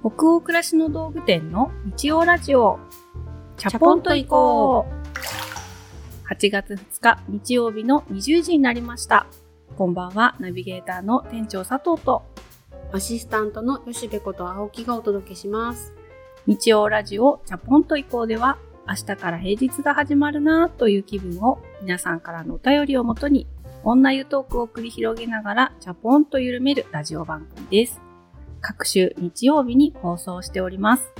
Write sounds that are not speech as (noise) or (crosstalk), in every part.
北欧暮らしの道具店の日曜ラジオ。チャポンと行こう。8月2日日曜日の20時になりました。こんばんは、ナビゲーターの店長佐藤と、アシスタントの吉部こと青木がお届けします。日曜ラジオチャポンと行こうでは、明日から平日が始まるなという気分を皆さんからのお便りをもとに、女湯トークを繰り広げながらチャポンと緩めるラジオ番組です。各週日曜日に放送しております。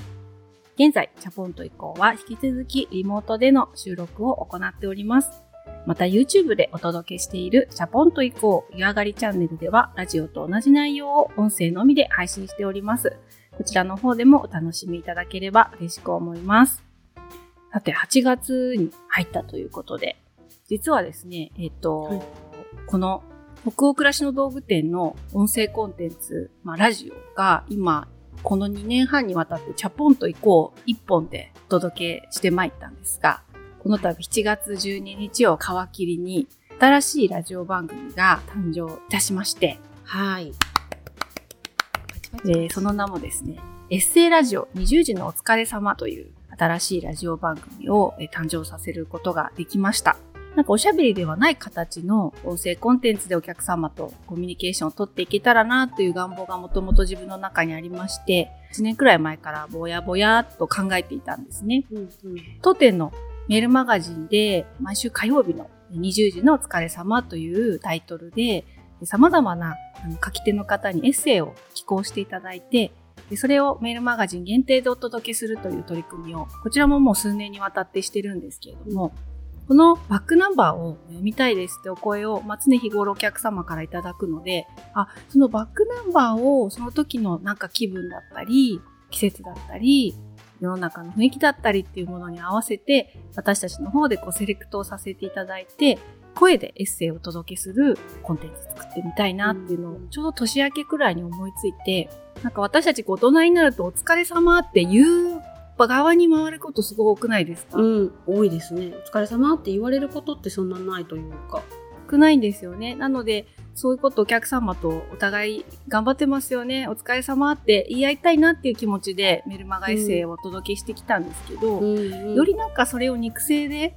現在、チャポンと以降は引き続きリモートでの収録を行っております。また YouTube でお届けしているチャポンと以降湯上がりチャンネルではラジオと同じ内容を音声のみで配信しております。こちらの方でもお楽しみいただければ嬉しく思います。さて、8月に入ったということで、実はですね、えっ、と、はいこの北欧暮らしの道具店の音声コンテンツ、まあ、ラジオが今、この2年半にわたってチャポンと行こう一本でお届けしてまいったんですが、この度7月12日を皮切りに新しいラジオ番組が誕生いたしまして、はい。えーその名もですね、エッセイラジオ20時のお疲れ様という新しいラジオ番組をえー誕生させることができました。なんかおしゃべりではない形の音声コンテンツでお客様とコミュニケーションを取っていけたらなという願望がもともと自分の中にありまして、1年くらい前からぼやぼやっと考えていたんですね。うんうん。当店のメールマガジンで毎週火曜日の20時のお疲れ様というタイトルで様々な書き手の方にエッセイを寄稿していただいてでそれをメールマガジン限定でお届けするという取り組みをこちらももう数年にわたってしてるんですけれどもこのバックナンバーを読みたいですってお声を、まあ、常日頃お客様からいただくので、あ、そのバックナンバーをその時のなんか気分だったり、季節だったり、世の中の雰囲気だったりっていうものに合わせて私たちの方でこうセレクトをさせていただいて声でエッセイをお届けするコンテンツ作ってみたいなっていうのをちょうど年明けくらいに思いついてなんか私たちこう大人になるとお疲れ様って言う側に回ることすごくないですか、うん、多いですね。お疲れ様って言われることってそんなないというか。少ないんですよね。なので、そういうことをお客様とお互い頑張ってますよね、お疲れ様って言い合いたいなっていう気持ちでメルマガエッセイをお届けしてきたんですけど、うんうんよりなんかそれを肉声で、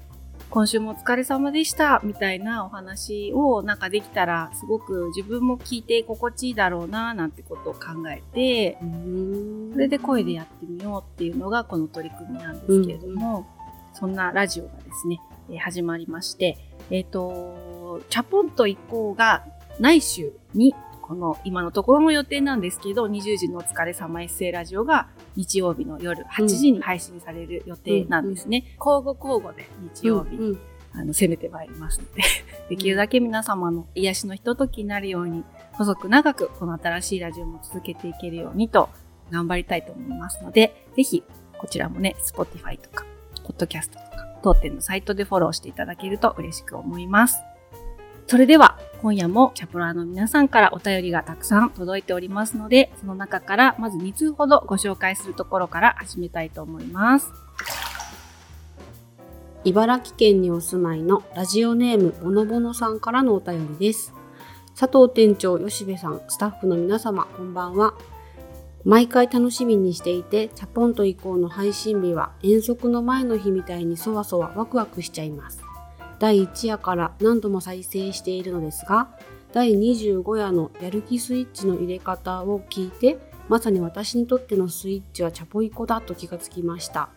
今週もお疲れ様でした、みたいなお話をなんかできたら、すごく自分も聞いて心地いいだろうな、なんてことを考えて、うーん。それで声でやってみようっていうのがこの取り組みなんですけれども、そんなラジオがですね、えー始まりまして、えっ、と、チャポンと一行が来週に、この今のところの予定なんですけど、20時のお疲れ様エッセイラジオが日曜日の夜8時に配信される予定なんですね。交互交互で日曜日、うんうんあの、攻めてまいりますので、できるだけ皆様の癒しのひとときになるように、細く長くこの新しいラジオも続けていけるようにと頑張りたいと思いますので、ぜひこちらもね、Spotify とか、Podcast とか、当店のサイトでフォローしていただけると嬉しく思います。それでは、今夜もチャプラーの皆さんからお便りがたくさん届いておりますので、その中からまず2通ほどご紹介するところから始めたいと思います。茨城県にお住まいのラジオネームボノボノさんからのお便りです。佐藤店長、吉部さん、スタッフの皆様、こんばんは。毎回楽しみにしていて、チャポンと以降の配信日は遠足の前の日みたいにそわそわワクワクしちゃいます。第1夜から何度も再生しているのですが、第25夜のやる気スイッチの入れ方を聞いて、まさに私にとってのスイッチはチャポイコだと気がつきました。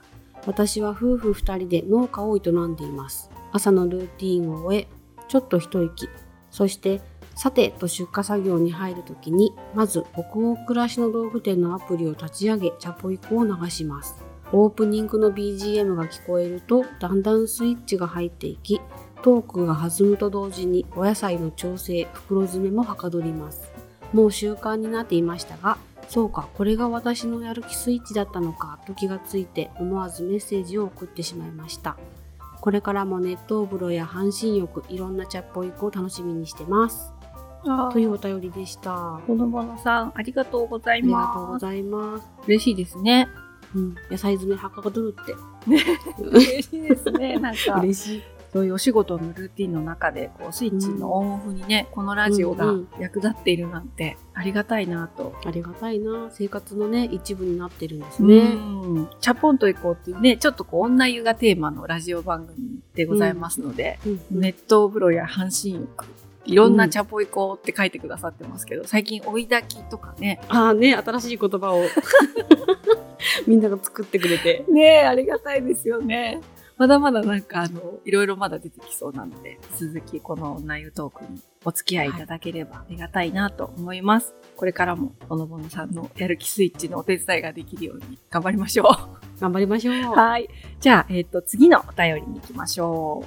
私は夫婦2人で農家を営んでいます。朝のルーティンを終え、ちょっと一息。そして、さてと出荷作業に入るときに、まず北欧暮らしの道具店のアプリを立ち上げ、チャポイコを流します。オープニングの BGM が聞こえると、だんだんスイッチが入っていき、トークが弾むと同時にお野菜の調整、袋詰めもはかどります。もう習慣になっていましたが、そうか、これが私のやる気スイッチだったのかと気がついて思わずメッセージを送ってしまいました。これからも熱湯風呂や半身浴、いろんなチャッポイコを楽しみにしてます。というお便りでした。あボノボノさん、ありがとうございりがます。とうございます。嬉しいですね。うん、野菜詰めはかどるって。(laughs) 嬉しいですね。なんか、嬉しい。そういうお仕事のルーティンの中で、こう、スイッチのオンオフにね、このラジオがうんうん役立っているなんて、ありがたいなと。ありがたいな。生活のね、一部になってるんですねね。チャポンと行こうっていうね、ちょっとこう、女湯がテーマのラジオ番組でございますので、うんうん熱湯風呂や半身浴、いろんなチャポ行こうって書いてくださってますけど、最近追い炊きとかね、ああね、新しい言葉を (laughs) みんなが作ってくれて。ねえ、ありがたいですよね。まだまだなんかあの、いろいろまだ出てきそうなので、続きこの女湯トークにお付き合いいただければありがたいなと思います。これからも、ぼのぼのさんのやる気スイッチのお手伝いができるように頑張りましょう。頑張りましょう。はい。じゃあ、えっ、と、次のお便りに行きましょ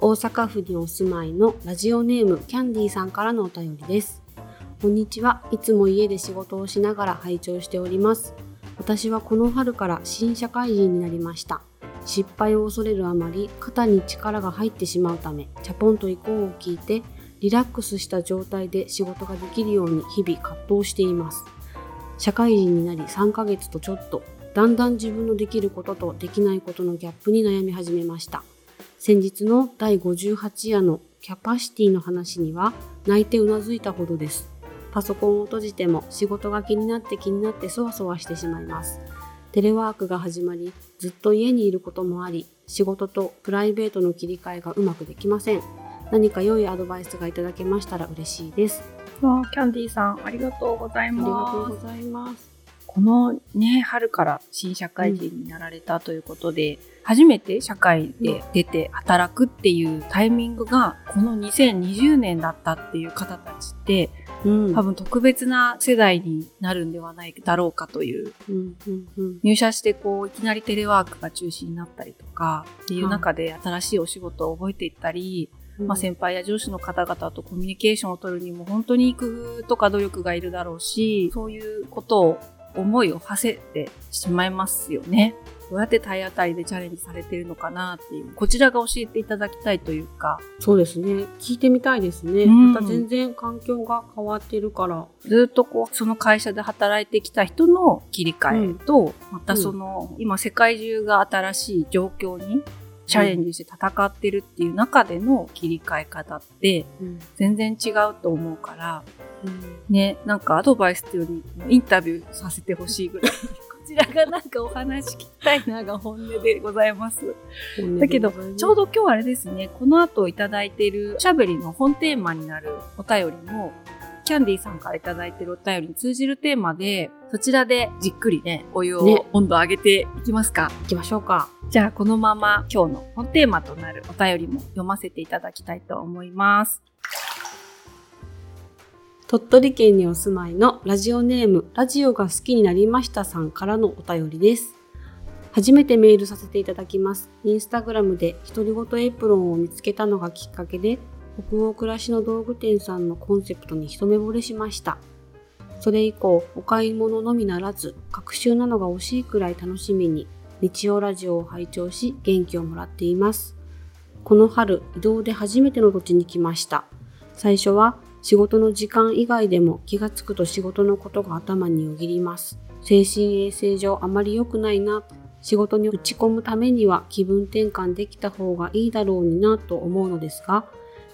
大阪府にお住まいのラジオネームキャンディーさんからのお便りです。こんにちは。いつも家で仕事をしながら拝聴しております。私はこの春から新社会人になりました。失敗を恐れるあまり肩に力が入ってしまうため、チャポンと行こうを聞いて、リラックスした状態で仕事ができるように日々葛藤しています。社会人になり3ヶ月とちょっと、だんだん自分のできることとできないことのギャップに悩み始めました。先日の第58夜のキャパシティの話には泣いてうなずいたほどです。パソコンを閉じても仕事が気になって気になってそわそわしてしまいます。テレワークが始まり、ずっと家にいることもあり、仕事とプライベートの切り替えがうまくできません。何か良いアドバイスがいただけましたら嬉しいです。う。わあキャンディーさん、ありがとうございありがとます。うございます。このね、春から新社会人になられたということで、初めて社会で出て働くっていうタイミングが、この2020年だったっていう方たちって、うん。多分特別な世代になるんではないだろうかという、うんうんうん。入社してこう、いきなりテレワークが中心になったりとか、っていう中で新しいお仕事を覚えていったり、まあ、先輩や上司の方々とコミュニケーションを取るにも本当に工夫とか努力がいるだろうし、そういうことを思いを馳せてしまいますよね。どうやって体当たりでチャレンジされてるのかなっていう、こちらが教えていただきたいというか、そうですね。聞いてみたいですね。うんまた全然環境が変わってるから。ずっとこう、その会社で働いてきた人の切り替えと、またその、今世界中が新しい状況にチャレンジして戦ってるっていう中での切り替え方ってうん全然違うと思うから、ね、なんかアドバイスっていうよりインタビューさせてほしいぐらい。(laughs) こちらがなんかお話聞きたいなが本音でございます。だけど、ちょうど今日あれですね、この後いただいているおしゃべりの本テーマになるお便りも、キャンディーさんからいただいているお便りに通じるテーマで、そちらでじっくりね、お湯ねを温度上げていきますか。行きましょうか。じゃあ、このまま今日の本テーマとなるお便りも読ませていただきたいと思います。鳥取県にお住まいのラジオネームラジオが好きになりましたさんからのお便りです。初めてメールさせていただきます。インスタグラムで独り言エプロンを見つけたのがきっかけで、北欧暮らしの道具店さんのコンセプトに一目惚れしました。それ以降、お買い物のみならず、学習なのが惜しいくらい楽しみに、日曜ラジオを拝聴し、元気をもらっています。この春、移動で初めての土地に来ました。最初は仕事の時間以外でも気がつくと仕事のことが頭によぎります。精神衛生上あまり良くないな。仕事に打ち込むためには気分転換できた方がいいだろうになと思うのですが、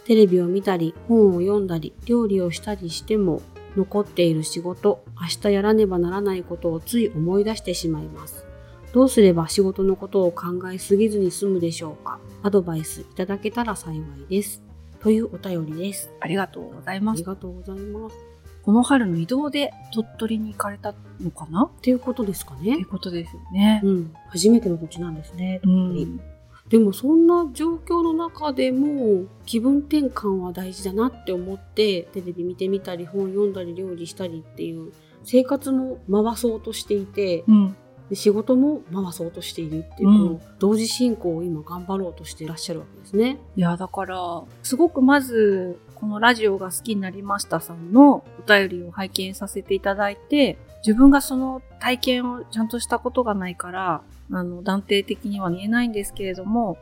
テレビを見たり、本を読んだり、料理をしたりしても、残っている仕事、明日やらねばならないことをつい思い出してしまいます。どうすれば仕事のことを考えすぎずに済むでしょうか？アドバイスいただけたら幸いです。というお便りです。ありがとうございあますり。がとうございます。この春の移動で鳥取に行かれたのかな？っっていうことですかねていう。ことですよね。うん。初めての土地なんですね。うんでもそんな状況の中でも気分転換は大事だなって思ってテレビ見てみたり本読んだり料理したりっていう生活も回そうとしていてうんで仕事も回そうとしているっていう、うんこの同時進行を今頑張ろうとしていらっしゃるわけですね。いや、だから、すごくまず、このラジオが好きになりましたさんのお便りを拝見させていただいて、自分がその体験をちゃんとしたことがないから、あの、断定的には言えないんですけれども、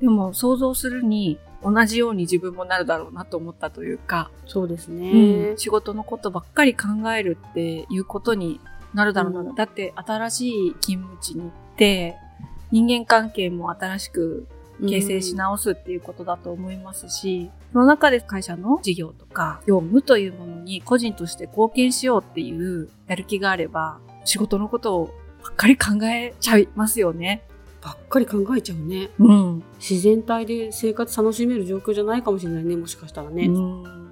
でも想像するに同じように自分もなるだろうなと思ったというか、そうですね。仕事のことばっかり考えるっていうことになるだろうな。うんだって新しい勤務地に行って、人間関係も新しく形成し直すっていうことだと思いますし、その中で会社の事業とか業務というものに個人として貢献しようっていうやる気があれば、仕事のことをばっかり考えちゃいますよね。ばっかり考えちゃうね。うん。自然体で生活楽しめる状況じゃないかもしれないね、もしかしたらね。うん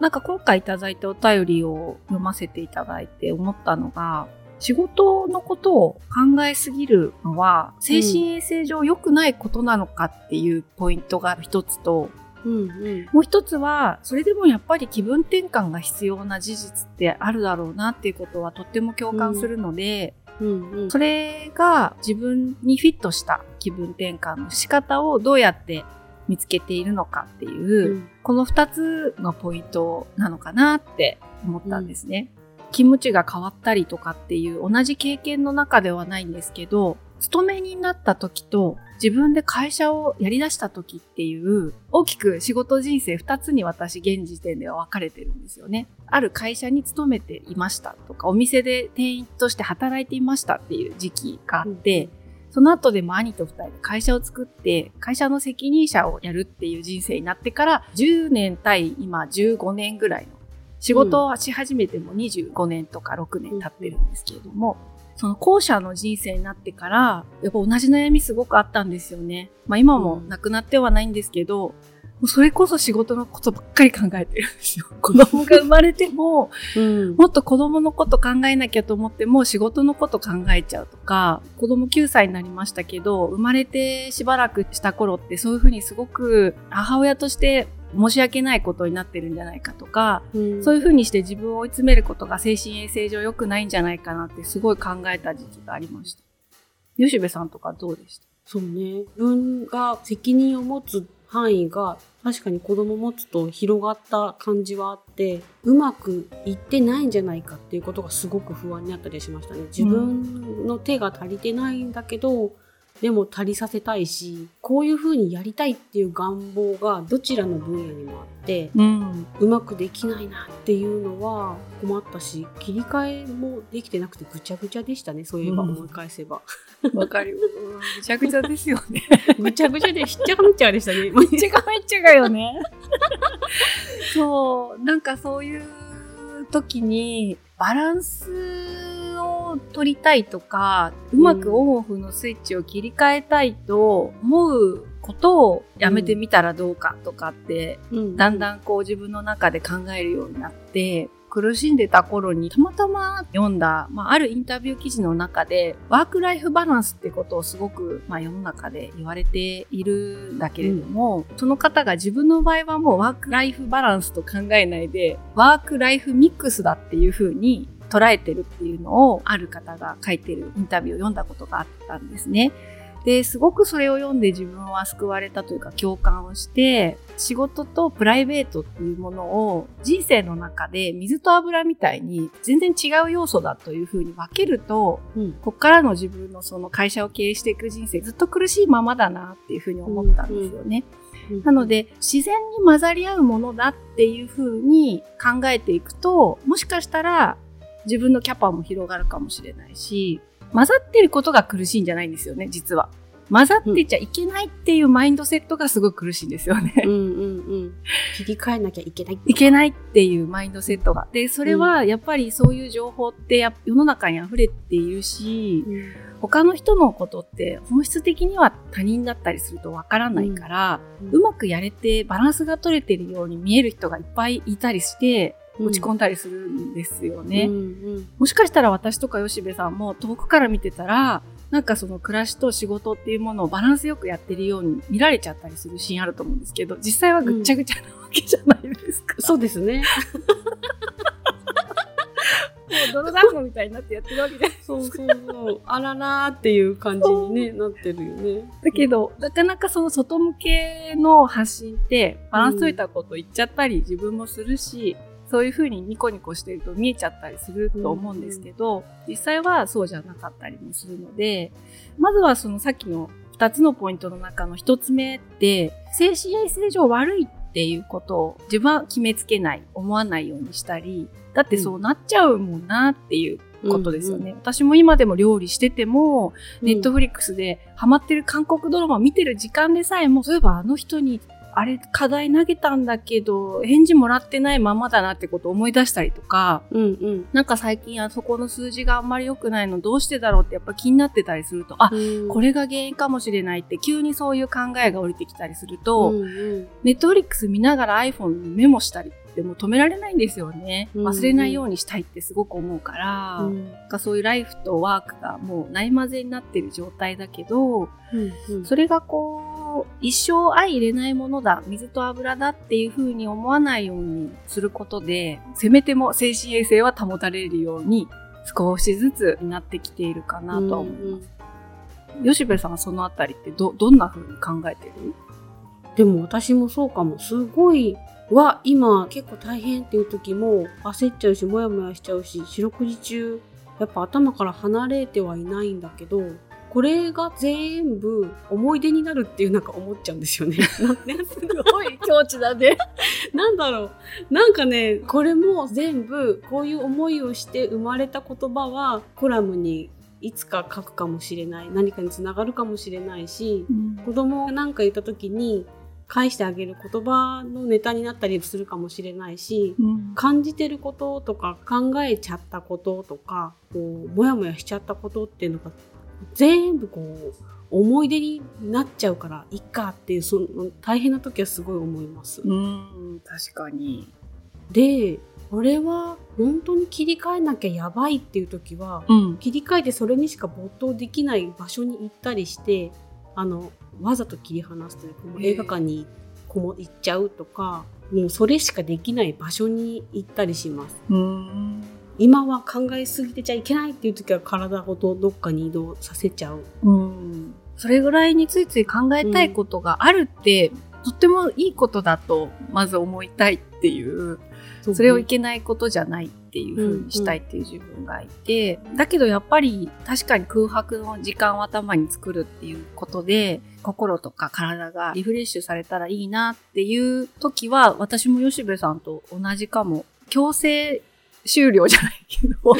なんか今回いただいたお便りを読ませていただいて思ったのが、仕事のことを考えすぎるのは精神衛生上良くないことなのかっていうポイントが一つと、うんうん。もう一つは、それでもやっぱり気分転換が必要な事実ってあるだろうなっていうことはとっても共感するので、うんうん。それが自分にフィットした気分転換の仕方をどうやって見つけているのかっていう、うんこの二つがポイントなのかなって思ったんですね。気持ちが変わったりとかっていう同じ経験の中ではないんですけど、勤めになった時と自分で会社をやり出した時っていう大きく仕事人生二つに私現時点では分かれてるんですよね。ある会社に勤めていましたとか、お店で店員として働いていましたっていう時期があって、その後でも兄と二人で会社を作って、会社の責任者をやるっていう人生になってから、10年対今15年ぐらいの仕事をし始めても25年とか6年経ってるんですけれども、その後者の人生になってから、やっぱ同じ悩みすごくあったんですよね。まあ今もなくなってはないんですけど、もうそれこそ仕事のことばっかり考えてるんですよ。(laughs) 子供が生まれても、うん。もっと子供のこと考えなきゃと思っても仕事のこと考えちゃうとか、子供9歳になりましたけど、生まれてしばらくした頃ってそういうふうにすごく母親として申し訳ないことになってるんじゃないかとか、うんそういうふうにして自分を追い詰めることが精神衛生上良くないんじゃないかなってすごい考えた時期がありました。吉部さんとかどうでした？そうね。自分が責任を持つ範囲が確かに子供持つと広がった感じはあって、うまくいってないんじゃないかっていうことがすごく不安になったりしましたね。自分の手が足りてないんだけど、でも足りさせたいし、こういう風にやりたいっていう願望がどちらの分野にもあって、うん。うまくできないなっていうのは困ったし、切り替えもできてなくてぐちゃぐちゃでしたね。そういえばうん思い返せば。わかる。めちゃくちゃですよね。(laughs) ぐちゃぐちゃでひっちゃかめっちゃでしたね。めっちゃがめっちゃがよね。そう、なんかそういう時にバランスを取りたいとか、うまくオンオフのスイッチを切り替えたいと思うことをやめてみたらどうかとかって、うん。だんだんこう自分の中で考えるようになって、苦しんでた頃にたまたま読んだ、まあ、あるインタビュー記事の中で、ワークライフバランスってことをすごく、まあ、世の中で言われているんだけれども、その方が自分の場合はもうワークライフバランスと考えないで、ワークライフミックスだっていうふうに捉えてるっていうのを、ある方が書いてるインタビューを読んだことがあったんですね。で、すごくそれを読んで自分は救われたというか共感をして、仕事とプライベートっていうものを人生の中で水と油みたいに全然違う要素だというふうに分けると、うんこっからの自分のその会社を経営していく人生ずっと苦しいままだなっていうふうに思ったんですよね。なの、で、自然に混ざり合うものだっていうふうに考えていくと、もしかしたら自分のキャパも広がるかもしれないし、混ざってることが苦しいんじゃないんですよね、実は。混ざってちゃいけないっていうマインドセットがすごい苦しいんですよね。うんうんうん。切り替えなきゃいけない。いけないっていうマインドセットが。で、それはやっぱりそういう情報ってや世の中に溢れているし、他の人のことって本質的には他人だったりするとわからないから、うまくやれてバランスが取れてるように見える人がいっぱいいたりして、落ち込んだりするんですよね。うんうんもしかしたら私とか吉部さんも遠くから見てたら、なんかその暮らしと仕事っていうものをバランスよくやってるように見られちゃったりするシーンあると思うんですけど、実際はぐっちゃぐちゃなわけじゃないですか。そうですね。もう泥団子みたいになってやってるわけじゃない。そうそうそう。あららーっていう感じに、ね、なってるよね。だけど、なかなかその外向けの発信って、バランス取れたこと言っちゃったり自分もするし、そういうふうにニコニコしてると見えちゃったりすると思うんですけど、実際はそうじゃなかったりもするので、まずはそのさっきの2つのポイントの中の1つ目って、精神衛生上悪いっっていうことを自分は決めつけない、思わないようにしたり、だってそうなっちゃうもんなっていうことですよね。うん私も今でも料理してても、うん。ネットフリックスでハマってる韓国ドラマ見てる時間でさえも、そういえばあの人に、あれ課題投げたんだけど、返事もらってないままだなってことを思い出したりとか、うんうん。なんか最近あそこの数字があんまり良くないのどうしてだろうってやっぱ気になってたりすると、あ、うん。これが原因かもしれないって急にそういう考えが降りてきたりすると、うんうん。ネットフリックス見ながら iPhone にメモしたりってもう止められないんですよね。うん忘れないようにしたいってすごく思うから、うん。そういうライフとワークがもうない混ぜになってる状態だけど、うんうん。それがこう、一生相入れないものだ、水と油だっていう風に思わないようにすることで、せめても精神衛生は保たれるように少しずつなってきているかなとは思います。吉部さんはそのあたりってど、どんな風に考えてる？でも私もそうかも。すごいは今結構大変っていう時も焦っちゃうしモヤモヤしちゃうし四六時中やっぱ頭から離れてはいないんだけどこれが全部思い出になるっていうなんか思っちゃうんですよね。(laughs) なんねすごい境地だね。(laughs) なんだろう。なんかね、これも全部こういう思いをして生まれた言葉はコラムにいつか書くかもしれない。何かにつながるかもしれないし、子供が何か言った時に返してあげる言葉のネタになったりするかもしれないし、うん感じてることとか考えちゃったこととかこうモヤモヤしちゃったことっていうのが全部こう思い出になっちゃうからいっかっていうその大変な時はすごい思います。うん、確かに。でこれは本当に切り替えなきゃやばいっていう時はうん。切り替えてそれにしか没頭できない場所に行ったりしてあのわざと切り離すというか映画館にこも行っちゃうとかもうそれしかできない場所に行ったりします。うん。今は考えすぎてちゃいけないっていう時は体ごとどっかに移動させちゃう。うん。それぐらいについつい考えたいことがあるって、とってもいいことだと、まず思いたいっていう、それをいけないことじゃないっていう風にしたいっていう自分がいて、だけどやっぱり確かに空白の時間を頭に作るっていうことで、心とか体がリフレッシュされたらいいなっていう時は、私も吉部さんと同じかも。強制終了じゃないけど。(laughs)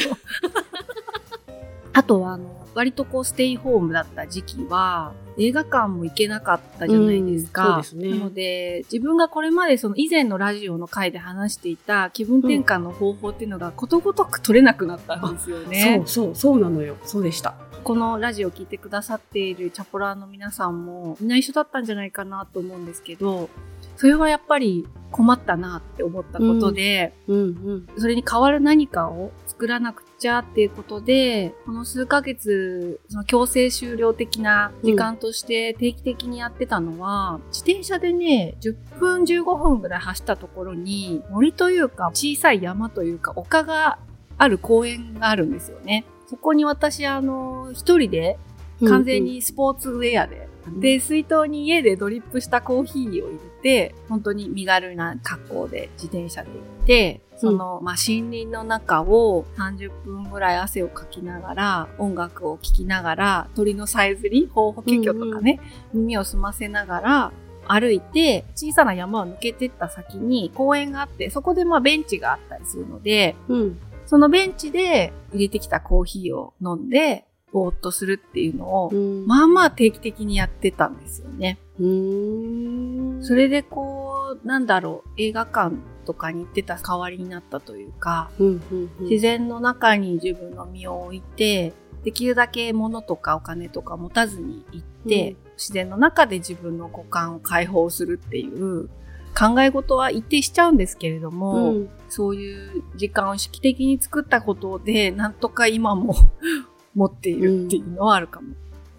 あとは、あの、割とこうステイホームだった時期は、映画館も行けなかったじゃないですか。うんすねなので、自分がこれまでその以前のラジオの回で話していた気分転換の方法っていうのがことごとく取れなくなったんですよね。そうそうそうなのよ。そうでした。このラジオを聞いてくださっているチャポラーの皆さんもみんな一緒だったんじゃないかなと思うんですけど、それはやっぱり困ったなって思ったことで、うんうん。それに代わる何かを作らなくちゃっていうことで、この数ヶ月、その強制終了的な時間として定期的にやってたのは、自転車でね、10分15分ぐらい走ったところに、森というか小さい山というか丘がある公園があるんですよね。そこに私、あの、一人で完全にスポーツウェアで、うん。で、水筒に家でドリップしたコーヒーを入れて、本当に身軽な格好で自転車で行って、その、まあ、森林の中を30分ぐらい汗をかきながら、音楽を聴きながら、鳥のさえずり、ホウホケキョとかね、耳を澄ませながら、歩いて、小さな山を抜けてった先に公園があって、そこでまあベンチがあったりするので、うん。そのベンチで入れてきたコーヒーを飲んで、ぼーっとするっていうのを、うん。まあまあ定期的にやってたんですよね。それでこう、なんだろう、映画館とかに行ってた代わりになったというか、うんうんうん。自然の中に自分の身を置いて、できるだけ物とかお金とか持たずに行って、うん自然の中で自分の五感を解放するっていう考え事は一定しちゃうんですけれども、うんそういう時間を意識的に作ったことで、なんとか今も持っているっていうのはあるかも。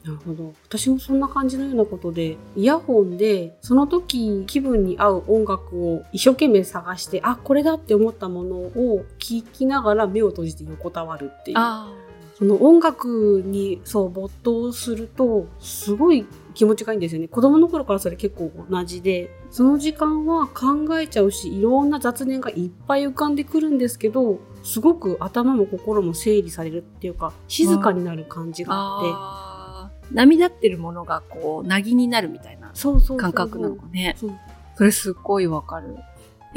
なるほど。私もそんな感じのようなことで、イヤホンで、その時気分に合う音楽を一生懸命探して、あ、これだって思ったものを聴きながら目を閉じて横たわるっていう。あその音楽にそう没頭すると、すごい気持ちがいいんですよね。子供の頃からそれ結構同じで、その時間は考えちゃうし、いろんな雑念がいっぱい浮かんでくるんですけど、すごく頭も心も整理されるっていうか、静かになる感じがあって、波立ってるものがこう、なぎになるみたいな感覚なのかね。それすっごいわかる。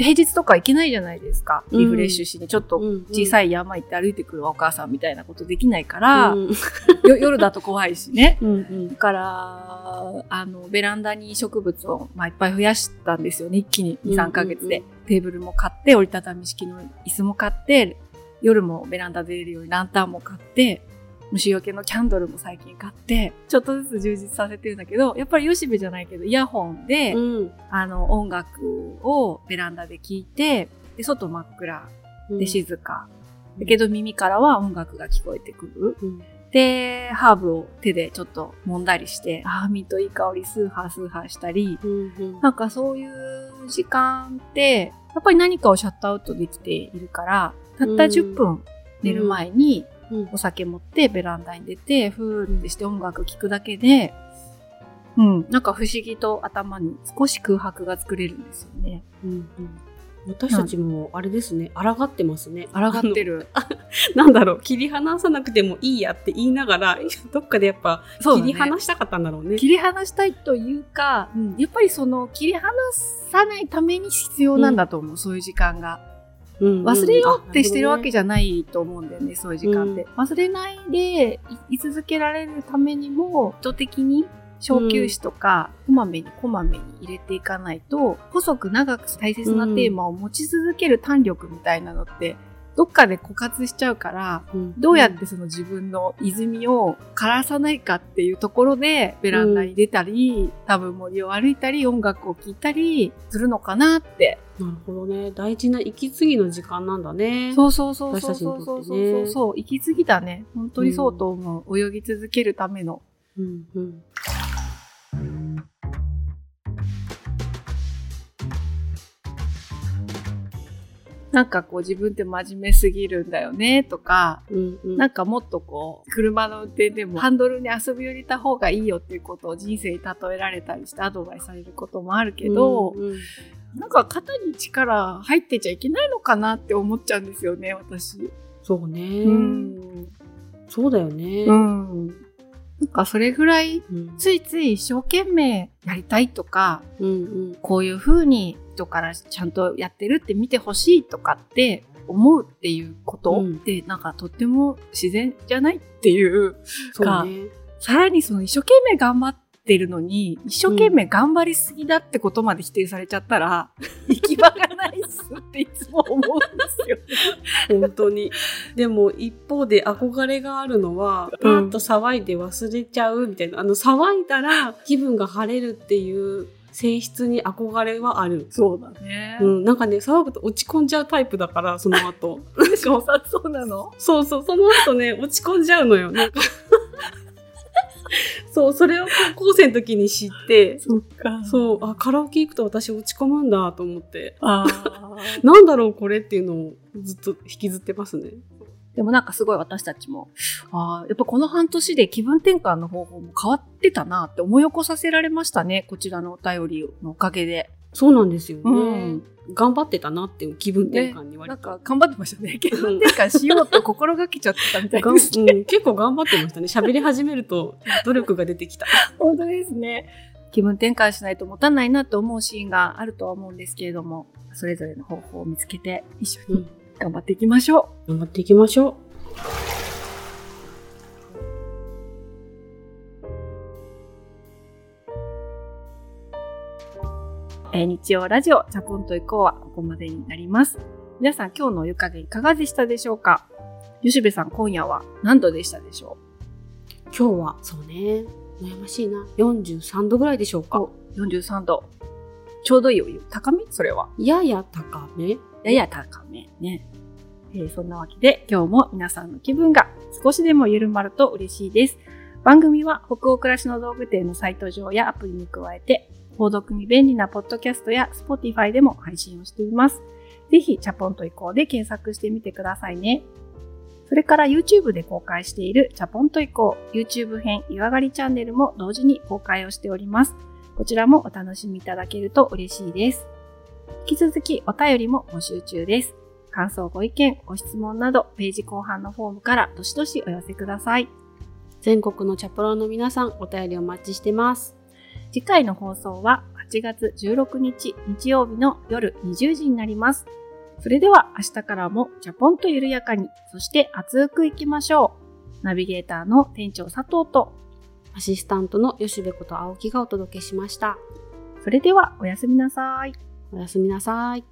平日とか行けないじゃないですか。リフレッシュしに、ちょっと小さい山行って歩いてくるお母さんみたいなことできないから、うんよ (laughs) 夜だと怖いしね。うんうんだから、あの、ベランダに植物を、まあ、いっぱい増やしたんですよね。一気に2、3ヶ月で。うんテーブルも買って、折りたたみ式の椅子も買って、夜もベランダ出れるようにランタンも買って、虫除けのキャンドルも最近買って、ちょっとずつ充実させてるんだけど、やっぱり吉部じゃないけど、イヤホンで、うん。あの、音楽をベランダで聴いて、で、外真っ暗で静か。だけど耳からは音楽が聞こえてくる。うん。で、ハーブを手でちょっと揉んだりして、あーミントいい香りスーハースーハーしたり、うんうん。なんかそういう時間って、やっぱり何かをシャットアウトできているから、たった10分寝る前にうんお酒持ってベランダに出て、ふーってして音楽聴くだけで、うん、なんか不思議と頭に少し空白が作れるんですよね。うんうん私たちもあれですね、抗ってますね。抗ってる。(laughs) なんだろう、切り離さなくてもいいやって言いながら、(laughs) どっかでやっぱ切り離したかったんだろうね。切り離したいというか、うんやっぱりその切り離さないために必要なんだと思う、そういう時間が。忘れようってしてるわけじじゃないと思うんだよね、そういう時間って。忘れないでい居続けられるためにも、意図的に小休止とか、こまめにこまめに入れていかないと、細く長く大切なテーマを持ち続ける胆力みたいなのって、どっかで枯渇しちゃうから、どうやってその自分の泉を枯らさないかっていうところでベランダに出たり、多分森を歩いたり、音楽を聴いたりするのかなって。なるほどね。大事な息継ぎの時間なんだね。そうそうそうそうそうそうとってねそうそう。息継ぎだね。本当にそうと思う。泳ぎ続けるための。うんうん。なんかこう自分って真面目すぎるんだよねとか、うんうん。なんかもっとこう、車の運転でもハンドルに遊び寄りた方がいいよっていうことを人生に例えられたりしてアドバイスされることもあるけど、うんうんなんか肩に力入ってちゃいけないのかなって思っちゃうんですよね、私。そうね、うん。そうだよね。うん。なんかそれぐらいうんついつい一生懸命やりたいとか、うんうんこういう風に人からちゃんとやってるって見てほしいとかって思うっていうことうんってなんかとっても自然じゃないっていう、そうね。さらにその一生懸命頑張ってるのに、一生懸命頑張りすぎだってことまで否定されちゃったら、(laughs) 行き場がないっすっていつも思うんですよ。本当に。でも一方で憧れがあるのは、パうんーッと騒いで忘れちゃうみたいな。あの、騒いだら気分が晴れるっていう性質に憧れはある。そうだねうん、なんかね、騒ぐと落ち込んじゃうタイプだから、その後。しかもさ、そうなの？そうそう、その後ね、落ち込んじゃうのよ。なんかそう、それを高校生の時に知って、そっかそう、あ、カラオケ行くと私落ち込むんだと思って、あー (laughs) なんだろうこれっていうのをずっと引きずってますね。でもなんかすごい私たちも、ああ、やっぱこの半年で気分転換の方法も変わってたなって思い起こさせられましたね。こちらのお便りのおかげで。そうなんですよね。うん頑張ってたなっていう気分転換に割と。なんか頑張ってましたね。気分転換しようと心がけちゃってたみたいです。うん、結構頑張ってましたね。喋り始めると努力が出てきた。(laughs) 本当ですね。気分転換しないと持たないなと思うシーンがあるとは思うんですけれども、それぞれの方法を見つけて一緒にうん、頑張っていきましょう。頑張っていきましょえー日曜ラジオ、チャポンと行こうはここまでになります。皆さん今日のお湯加減いかがでしたでしょうか？吉部さん今夜は何度でしたでしょう？今日は、そうね、悩ましいな。43度ぐらいでしょうか？う ?43 度。ちょうどいいお湯。高め？それは。やや高めやや高めね。えーそんなわけで今日も皆さんの気分が少しでも緩まると嬉しいです。番組は北欧暮らしの道具店のサイト上やアプリに加えて、購読に便利なポッドキャストや Spotify でも配信をしています。ぜひ、チャポンと移行で検索してみてくださいね。それから YouTube で公開しているチャポンと移行 YouTube 編湯上がりチャンネルも同時に公開をしております。こちらもお楽しみいただけると嬉しいです。引き続きお便りも募集中です。感想、ご意見、ご質問など、ページ後半のフォームからどしどしお寄せください。全国のチャプロの皆さん、お便りお待ちしてます。次回の放送は8月16日日曜日の夜20時になります。それでは明日からもジャポンと緩やかに、そして熱くいきましょう。ナビゲーターの店長佐藤と、アシスタントの吉部こと青木がお届けしました。それではおやすみなさい。おやすみなさい。